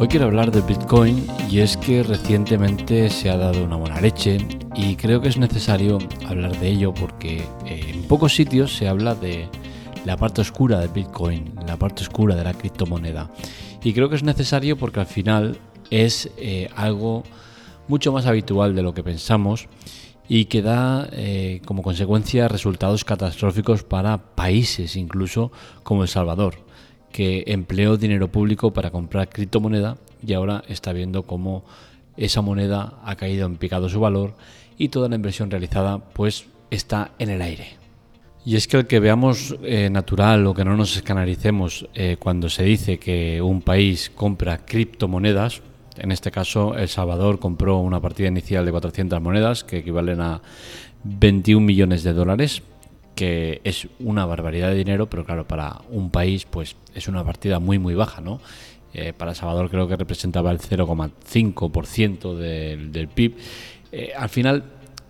Hoy quiero hablar del Bitcoin y es que recientemente se ha dado una buena leche y creo que es necesario hablar de ello porque eh, en pocos sitios se habla de la parte oscura del Bitcoin, la parte oscura de la criptomoneda. Y creo que es necesario porque al final es eh, algo mucho más habitual de lo que pensamos y que da eh, como consecuencia resultados catastróficos para países incluso como El Salvador que empleó dinero público para comprar criptomoneda y ahora está viendo cómo esa moneda ha caído en picado su valor y toda la inversión realizada pues está en el aire. Y es que el que veamos eh, natural o que no nos escanaricemos eh, cuando se dice que un país compra criptomonedas, en este caso El Salvador compró una partida inicial de 400 monedas que equivalen a 21 millones de dólares que es una barbaridad de dinero, pero claro, para un país pues es una partida muy muy baja, ¿no? Eh, para Salvador creo que representaba el 0,5% del, del PIB. Eh, al final,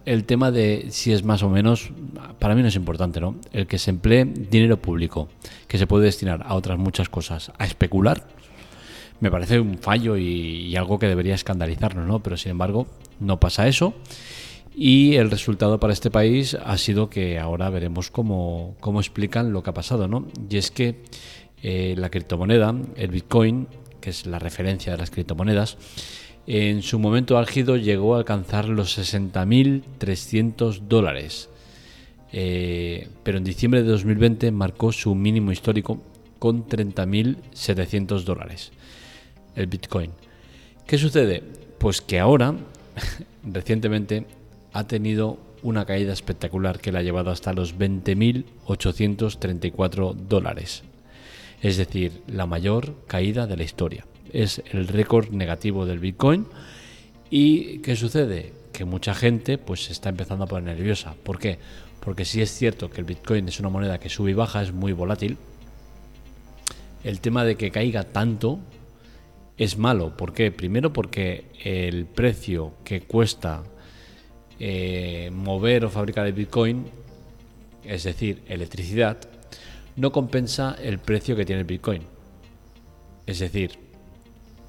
el tema de si es más o menos, para mí no es importante, ¿no? El que se emplee dinero público, que se puede destinar a otras muchas cosas, a especular, me parece un fallo y, y algo que debería escandalizarnos, ¿no? Pero sin embargo, no pasa eso. Y el resultado para este país ha sido que ahora veremos cómo, cómo explican lo que ha pasado, ¿no? Y es que eh, la criptomoneda, el Bitcoin, que es la referencia de las criptomonedas, en su momento álgido llegó a alcanzar los 60.300 dólares. Eh, pero en diciembre de 2020 marcó su mínimo histórico con 30.700 dólares. El Bitcoin. ¿Qué sucede? Pues que ahora, recientemente, ha tenido una caída espectacular que la ha llevado hasta los 20.834 dólares. Es decir, la mayor caída de la historia. Es el récord negativo del Bitcoin. ¿Y qué sucede? Que mucha gente pues se está empezando a poner nerviosa. ¿Por qué? Porque si es cierto que el Bitcoin es una moneda que sube y baja, es muy volátil. El tema de que caiga tanto es malo. ¿Por qué? Primero porque el precio que cuesta eh, mover o fabricar el Bitcoin, es decir, electricidad, no compensa el precio que tiene el Bitcoin. Es decir,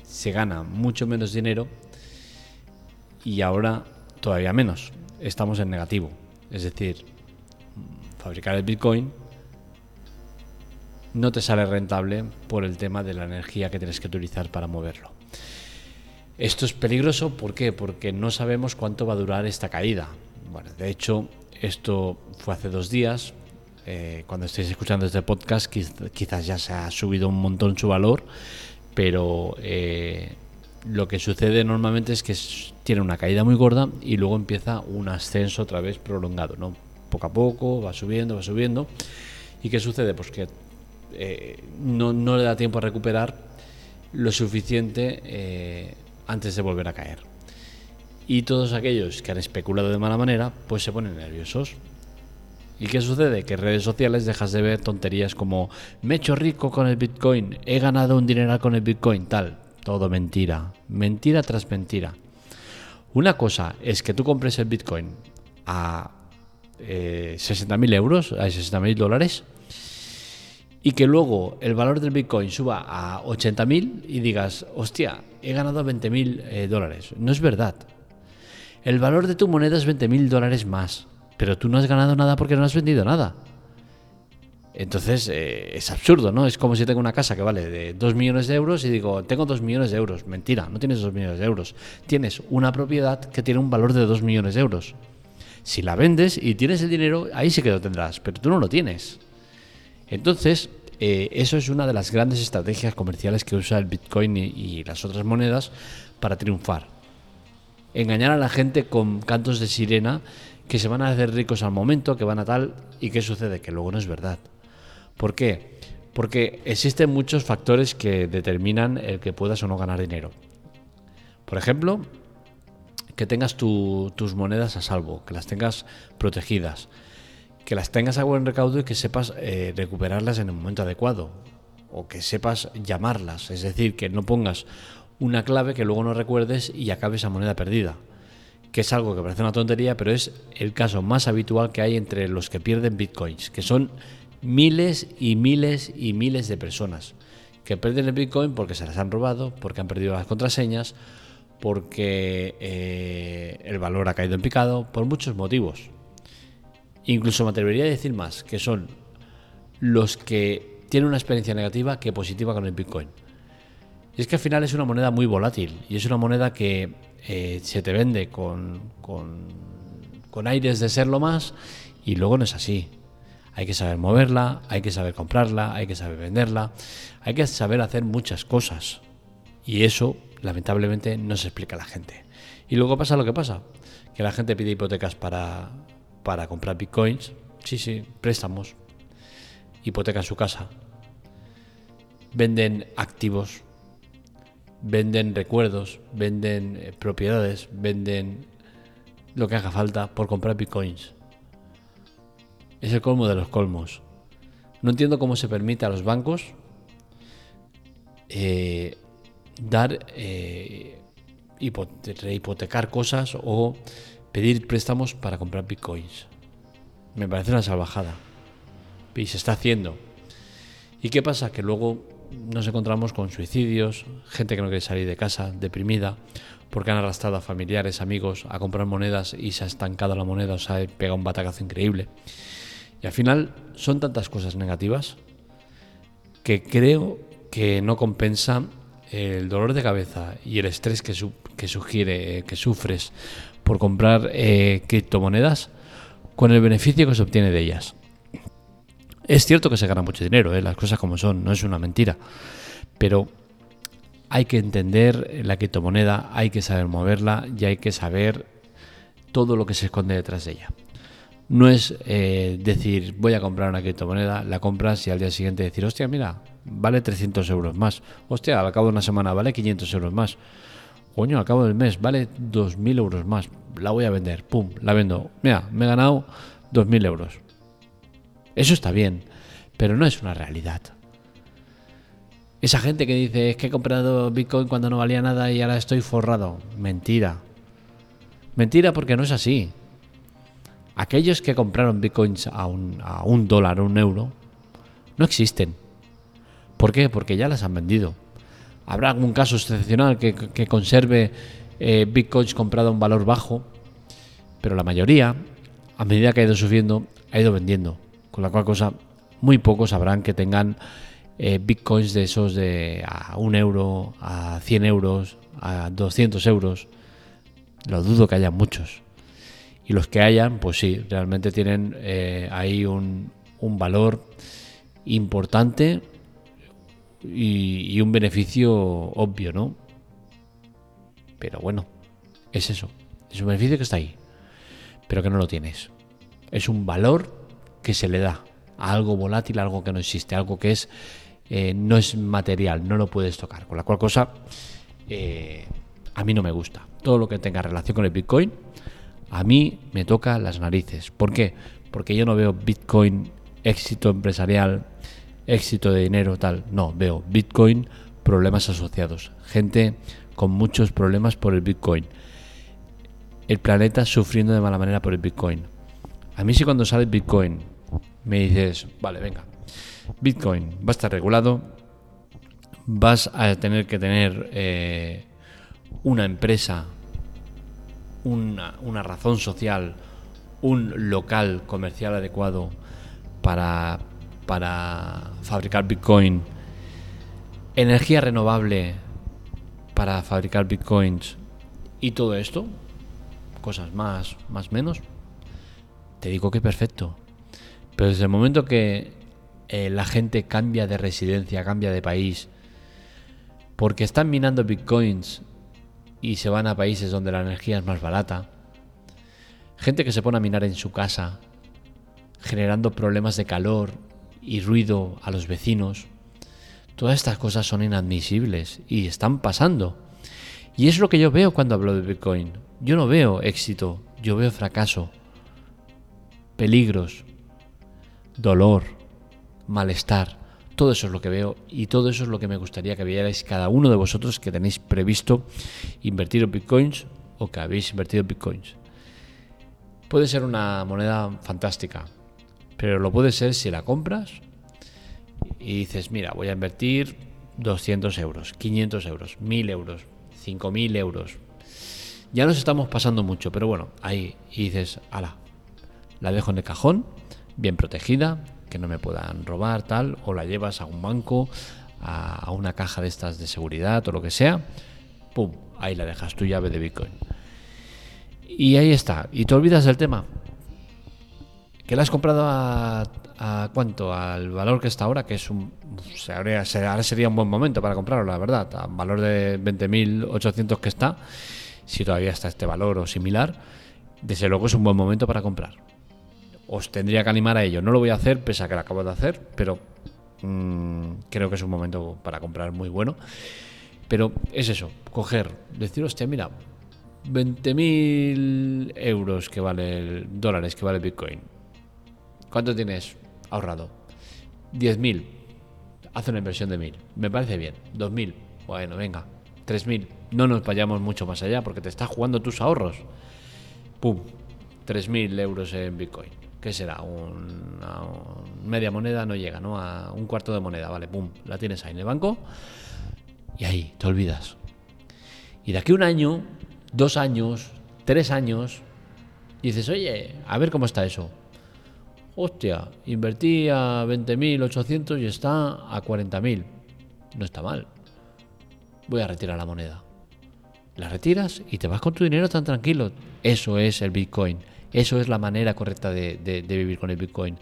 se gana mucho menos dinero y ahora todavía menos. Estamos en negativo. Es decir, fabricar el Bitcoin no te sale rentable por el tema de la energía que tienes que utilizar para moverlo. Esto es peligroso, ¿por qué? Porque no sabemos cuánto va a durar esta caída. Bueno, de hecho, esto fue hace dos días. Eh, cuando estéis escuchando este podcast, quizás ya se ha subido un montón su valor, pero eh, lo que sucede normalmente es que tiene una caída muy gorda y luego empieza un ascenso otra vez prolongado, ¿no? Poco a poco, va subiendo, va subiendo. ¿Y qué sucede? Pues que eh, no, no, le da tiempo a recuperar lo suficiente antes de volver a caer. Y todos aquellos que han especulado de mala manera, pues se ponen nerviosos. ¿Y qué sucede? Que en redes sociales dejas de ver tonterías como me he hecho rico con el Bitcoin, he ganado un dinero con el Bitcoin, tal. Todo mentira. Mentira tras mentira. Una cosa es que tú compres el Bitcoin a eh, 60.000 euros, a 60.000 dólares, y que luego el valor del Bitcoin suba a 80.000 y digas, hostia, he ganado 20.000 eh, dólares. No es verdad. El valor de tu moneda es 20.000 dólares más, pero tú no has ganado nada porque no has vendido nada. Entonces eh, es absurdo, ¿no? Es como si tengo una casa que vale de 2 millones de euros y digo, tengo 2 millones de euros. Mentira, no tienes 2 millones de euros. Tienes una propiedad que tiene un valor de 2 millones de euros. Si la vendes y tienes el dinero, ahí sí que lo tendrás, pero tú no lo tienes. Entonces, eh, eso es una de las grandes estrategias comerciales que usa el Bitcoin y, las otras monedas para triunfar. Engañar a la gente con cantos de sirena que se van a hacer ricos al momento, que van a tal, y qué sucede, que luego no es verdad. ¿Por qué? Porque existen muchos factores que determinan el que puedas o no ganar dinero. Por ejemplo, que tengas tus monedas a salvo, que las tengas protegidas, que las tengas a buen recaudo y que sepas eh, recuperarlas en el momento adecuado o que sepas llamarlas, es decir, que no pongas una clave que luego no recuerdes y acabes a moneda perdida, que es algo que parece una tontería, pero es el caso más habitual que hay entre los que pierden bitcoins, que son miles y miles y miles de personas que pierden el Bitcoin porque se las han robado, porque han perdido las contraseñas, porque eh, el valor ha caído en picado, por muchos motivos. Incluso me atrevería a decir más, que son los que tienen una experiencia negativa que positiva con el Bitcoin. Y es que al final es una moneda muy volátil y es una moneda que eh, se te vende con, con, con aires de serlo más y luego no es así. Hay que saber moverla, hay que saber comprarla, hay que saber venderla, hay que saber hacer muchas cosas. Y eso, lamentablemente, no se explica a la gente. Y luego pasa lo que pasa, que la gente pide hipotecas para, para comprar bitcoins. Sí, sí, préstamos. Hipotecan su casa. Venden activos. Venden recuerdos. Venden eh, propiedades. Venden lo que haga falta por comprar bitcoins. Es el colmo de los colmos. No entiendo cómo se permite a los bancos eh, dar, eh, hipotecar cosas o pedir préstamos para comprar bitcoins. Me parece una salvajada. Y se está haciendo. ¿Y qué pasa? Que luego nos encontramos con suicidios, gente que no quiere salir de casa, deprimida, porque han arrastrado a familiares, amigos a comprar monedas y se ha estancado la moneda, o sea, pegado un batacazo increíble. Y al final son tantas cosas negativas que creo que no compensa el dolor de cabeza y el estrés que, que sugiere, que sufres por comprar eh, criptomonedas con el beneficio que se obtiene de ellas. Es cierto que se gana mucho dinero, eh, las cosas como son, no es una mentira, pero hay que entender la criptomoneda, hay que saber moverla y hay que saber todo lo que se esconde detrás de ella. No es eh, decir, voy a comprar una criptomoneda, la compras y al día siguiente decir, hostia, mira, vale 300 euros más. Hostia, al cabo de una semana vale 500 euros más. Coño, al cabo del mes vale 2.000 euros más. La voy a vender. Pum, la vendo. Mira, me he ganado 2.000 euros. Eso está bien, pero no es una realidad. Esa gente que dice, es que he comprado Bitcoin cuando no valía nada y ahora estoy forrado. Mentira. Mentira porque no es así. Aquellos que compraron bitcoins a un, a un dólar o un euro no existen. ¿Por qué? Porque ya las han vendido. Habrá algún caso excepcional que, conserve eh, bitcoins comprado a un valor bajo, pero la mayoría, a medida que ha ido subiendo, ha ido vendiendo. Con la cual cosa, muy pocos sabrán que tengan eh, bitcoins de esos de a un euro, a 100 euros, a 200 euros. Lo dudo que haya muchos. Y los que hayan, pues sí, realmente tienen eh, ahí un, valor importante y, un beneficio obvio, ¿no? Pero bueno, es eso. Es un beneficio que está ahí, pero que no lo tienes. Es un valor que se le da a algo volátil, a algo que no existe, algo que es eh, no es material, no lo puedes tocar. Con la cual cosa, eh, a mí no me gusta. Todo lo que tenga relación con el Bitcoin a mí me toca las narices. ¿Por qué? Porque yo no veo Bitcoin éxito empresarial, éxito de dinero, tal. No, veo Bitcoin problemas asociados. Gente con muchos problemas por el Bitcoin. El planeta sufriendo de mala manera por el Bitcoin. A mí si cuando sale Bitcoin me dices, vale, venga, Bitcoin va a estar regulado, vas a tener que tener eh, una empresa una, razón social, un local comercial adecuado para, para fabricar Bitcoin, energía renovable para fabricar Bitcoins y todo esto, cosas más, más menos, te digo que perfecto. Pero desde el momento que eh, la gente cambia de residencia, cambia de país, porque están minando bitcoins y se van a países donde la energía es más barata. Gente que se pone a minar en su casa, generando problemas de calor y ruido a los vecinos. Todas estas cosas son inadmisibles y están pasando. Y es lo que yo veo cuando hablo de Bitcoin. Yo no veo éxito, yo veo fracaso, peligros, dolor, malestar. Todo eso es lo que veo y todo eso es lo que me gustaría que vierais cada uno de vosotros que tenéis previsto invertir en bitcoins o que habéis invertido en bitcoins. Puede ser una moneda fantástica, pero lo puede ser si la compras y dices, mira, voy a invertir 200 euros, 500 euros, 1000 euros, 5000 euros. Ya nos estamos pasando mucho, pero bueno, ahí y dices, ala, la dejo en el cajón, bien protegida, que no me puedan robar, tal, o la llevas a un banco, a, una caja de estas de seguridad o lo que sea, pum, ahí la dejas, tu llave de Bitcoin. Y ahí está, y te olvidas del tema. ¿Que la has comprado a, cuánto? Al valor que está ahora, que es un. Ahora sería un buen momento para comprarlo, la verdad. A valor de 20.800 que está, si todavía está este valor o similar, desde luego es un buen momento para comprar. Os tendría que animar a ello. No lo voy a hacer, pese a que lo acabo de hacer, pero mm, creo que es un momento para comprar muy bueno. Pero es eso, coger, decir, hostia, mira, 20.000 euros que vale, dólares que vale Bitcoin ¿Cuánto tienes ahorrado? 10.000. Haz una inversión de 1.000. Me parece bien. 2.000. Bueno, venga. 3.000. No nos vayamos mucho más allá porque te estás jugando tus ahorros. ¡Pum! 3.000 euros en Bitcoin. ¿Qué será? Una, media moneda no llega, ¿no? A un cuarto de moneda, vale, pum, la tienes ahí en el banco y ahí te olvidas. Y de aquí un año, dos años, tres años, dices, oye, a ver cómo está eso hostia, invertí a 20.800 y está a 40.000. No está mal. Voy a retirar la moneda. La retiras y te vas con tu dinero tan tranquilo. Eso es el Bitcoin. Eso es la manera correcta de, vivir con el Bitcoin.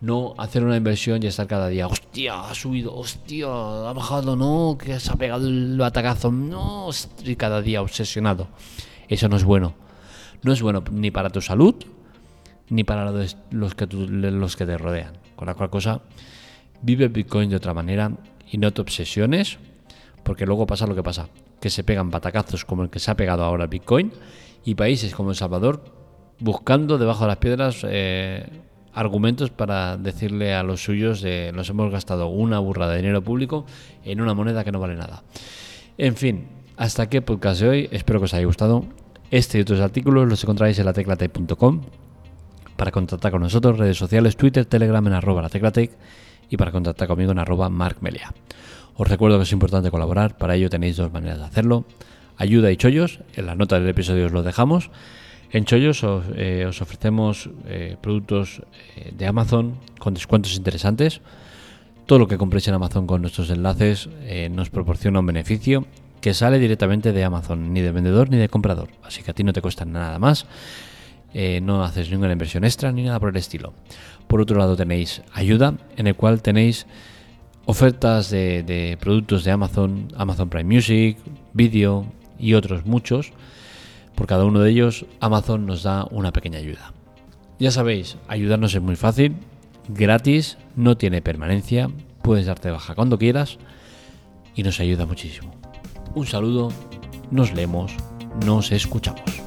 No hacer una inversión y estar cada día, hostia, ha subido, hostia, ha bajado, no, que se ha pegado el batacazo, no, y cada día obsesionado. Eso no es bueno. No es bueno ni para tu salud, ni para los que, te rodean. Con la cual cosa, vive Bitcoin de otra manera y no te obsesiones, porque luego pasa lo que pasa, que se pegan patacazos como el que se ha pegado ahora Bitcoin y países como El Salvador buscando debajo de las piedras eh, argumentos para decirle a los suyos de nos hemos gastado una burra de dinero público en una moneda que no vale nada. En fin, hasta aquí el podcast de hoy. Espero que os haya gustado. Este y otros artículos los encontráis en la teclatec.com para contactar con nosotros, redes sociales, Twitter, Telegram en arroba la teclatec y para contactar conmigo en arroba markmelia. Os recuerdo que es importante colaborar, para ello tenéis dos maneras de hacerlo. Ayuda y chollos, en las notas del episodio os lo dejamos. En Chollos os, eh, ofrecemos eh, productos eh, de Amazon con descuentos interesantes. Todo lo que compréis en Amazon con nuestros enlaces nos proporciona un beneficio que sale directamente de Amazon, ni de vendedor ni de comprador. Así que a ti no te cuesta nada más eh, no haces ninguna inversión extra ni nada por el estilo. Por otro lado tenéis ayuda, en el cual tenéis ofertas de, productos de Amazon, Amazon Prime Music, vídeo y otros muchos. Por cada uno de ellos Amazon nos da una pequeña ayuda. Ya sabéis, ayudarnos es muy fácil, gratis, no tiene permanencia, puedes darte baja cuando quieras y nos ayuda muchísimo. Un saludo, nos leemos, nos escuchamos.